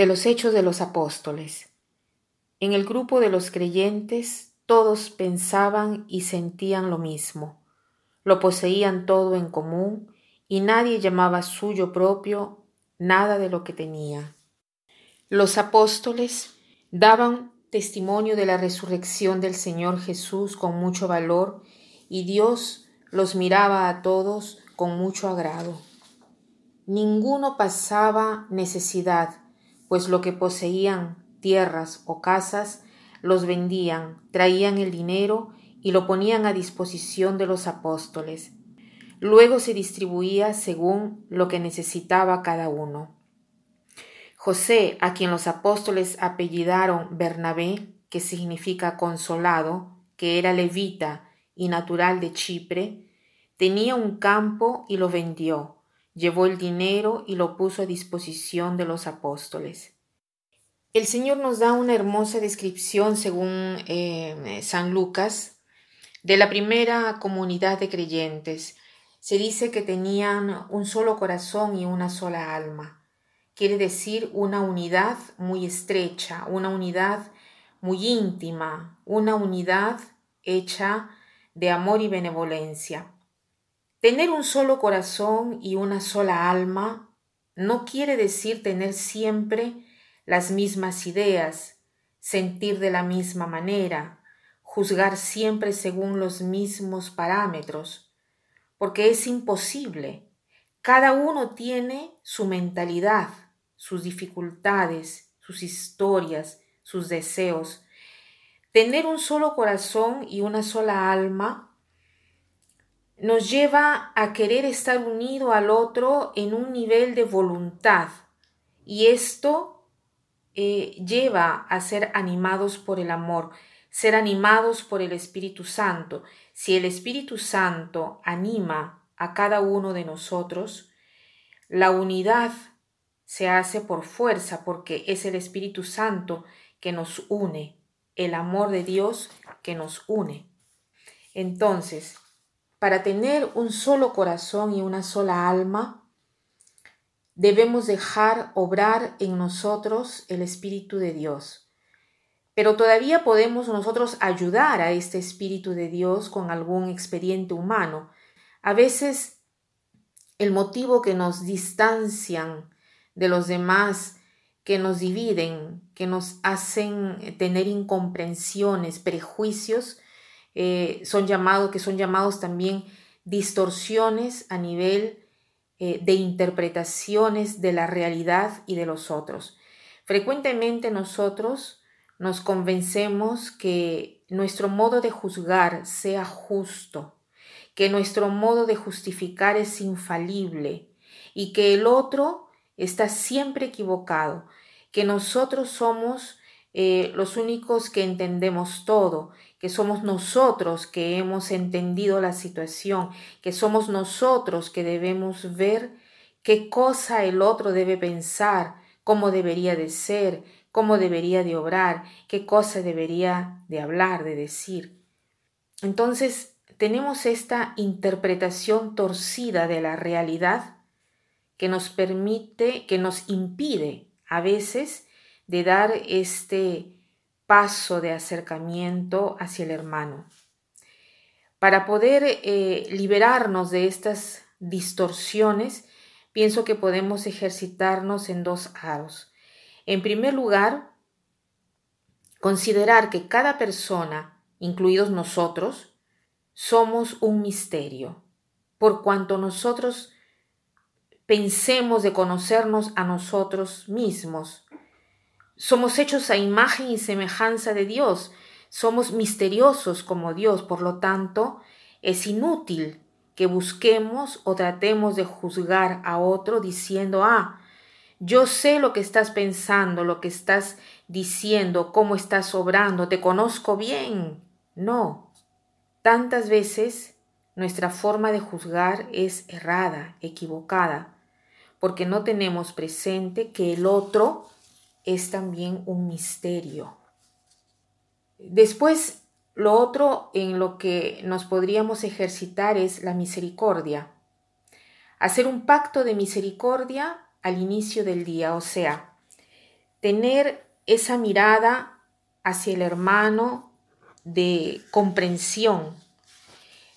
de los Hechos de los Apóstoles. En el grupo de los creyentes todos pensaban y sentían lo mismo, lo poseían todo en común y nadie llamaba suyo propio nada de lo que tenía. Los apóstoles daban testimonio de la resurrección del Señor Jesús con mucho valor y Dios los miraba a todos con mucho agrado. Ninguno pasaba necesidad, pues lo que poseían, tierras o casas, los vendían, traían el dinero y lo ponían a disposición de los apóstoles. Luego se distribuía según lo que necesitaba cada uno. José, a quien los apóstoles apellidaron Bernabé, que significa consolado, que era levita y natural de Chipre, tenía un campo y lo vendió llevó el dinero y lo puso a disposición de los apóstoles. El Señor nos da una hermosa descripción, según eh, San Lucas, de la primera comunidad de creyentes. Se dice que tenían un solo corazón y una sola alma. Quiere decir una unidad muy estrecha, una unidad muy íntima, una unidad hecha de amor y benevolencia. Tener un solo corazón y una sola alma no quiere decir tener siempre las mismas ideas, sentir de la misma manera, juzgar siempre según los mismos parámetros, porque es imposible. Cada uno tiene su mentalidad, sus dificultades, sus historias, sus deseos. Tener un solo corazón y una sola alma nos lleva a querer estar unido al otro en un nivel de voluntad y esto eh, lleva a ser animados por el amor, ser animados por el Espíritu Santo. Si el Espíritu Santo anima a cada uno de nosotros, la unidad se hace por fuerza porque es el Espíritu Santo que nos une, el amor de Dios que nos une. Entonces, para tener un solo corazón y una sola alma, debemos dejar obrar en nosotros el Espíritu de Dios. Pero todavía podemos nosotros ayudar a este Espíritu de Dios con algún expediente humano. A veces el motivo que nos distancian de los demás, que nos dividen, que nos hacen tener incomprensiones, prejuicios, eh, son llamados, que son llamados también distorsiones a nivel eh, de interpretaciones de la realidad y de los otros. Frecuentemente nosotros nos convencemos que nuestro modo de juzgar sea justo, que nuestro modo de justificar es infalible y que el otro está siempre equivocado, que nosotros somos eh, los únicos que entendemos todo, que somos nosotros que hemos entendido la situación, que somos nosotros que debemos ver qué cosa el otro debe pensar, cómo debería de ser, cómo debería de obrar, qué cosa debería de hablar, de decir. Entonces, tenemos esta interpretación torcida de la realidad que nos permite, que nos impide a veces de dar este paso de acercamiento hacia el hermano. Para poder eh, liberarnos de estas distorsiones, pienso que podemos ejercitarnos en dos aros. En primer lugar, considerar que cada persona, incluidos nosotros, somos un misterio, por cuanto nosotros pensemos de conocernos a nosotros mismos, somos hechos a imagen y semejanza de Dios. Somos misteriosos como Dios. Por lo tanto, es inútil que busquemos o tratemos de juzgar a otro diciendo, ah, yo sé lo que estás pensando, lo que estás diciendo, cómo estás obrando, te conozco bien. No. Tantas veces nuestra forma de juzgar es errada, equivocada, porque no tenemos presente que el otro es también un misterio. Después, lo otro en lo que nos podríamos ejercitar es la misericordia. Hacer un pacto de misericordia al inicio del día, o sea, tener esa mirada hacia el hermano de comprensión,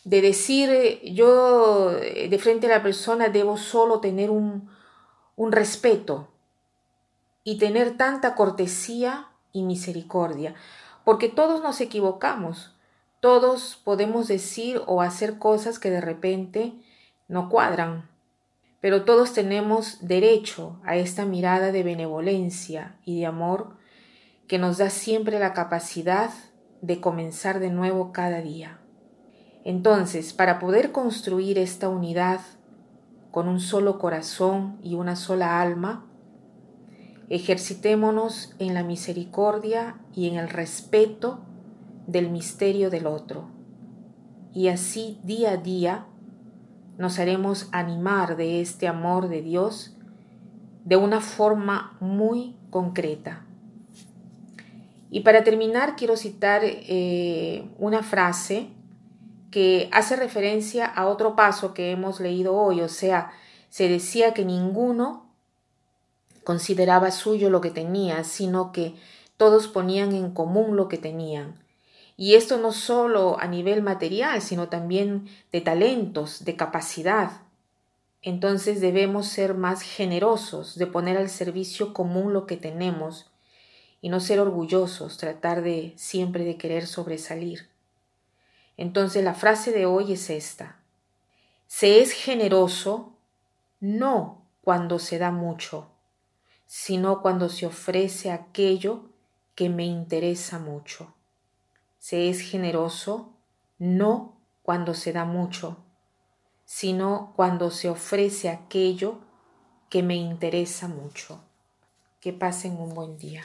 de decir yo de frente a la persona debo solo tener un, un respeto y tener tanta cortesía y misericordia, porque todos nos equivocamos, todos podemos decir o hacer cosas que de repente no cuadran, pero todos tenemos derecho a esta mirada de benevolencia y de amor que nos da siempre la capacidad de comenzar de nuevo cada día. Entonces, para poder construir esta unidad con un solo corazón y una sola alma, ejercitémonos en la misericordia y en el respeto del misterio del otro. Y así día a día nos haremos animar de este amor de Dios de una forma muy concreta. Y para terminar quiero citar eh, una frase que hace referencia a otro paso que hemos leído hoy, o sea, se decía que ninguno consideraba suyo lo que tenía, sino que todos ponían en común lo que tenían. Y esto no solo a nivel material, sino también de talentos, de capacidad. Entonces debemos ser más generosos, de poner al servicio común lo que tenemos y no ser orgullosos, tratar de siempre de querer sobresalir. Entonces la frase de hoy es esta. Se es generoso no cuando se da mucho, sino cuando se ofrece aquello que me interesa mucho. Se es generoso no cuando se da mucho, sino cuando se ofrece aquello que me interesa mucho. Que pasen un buen día.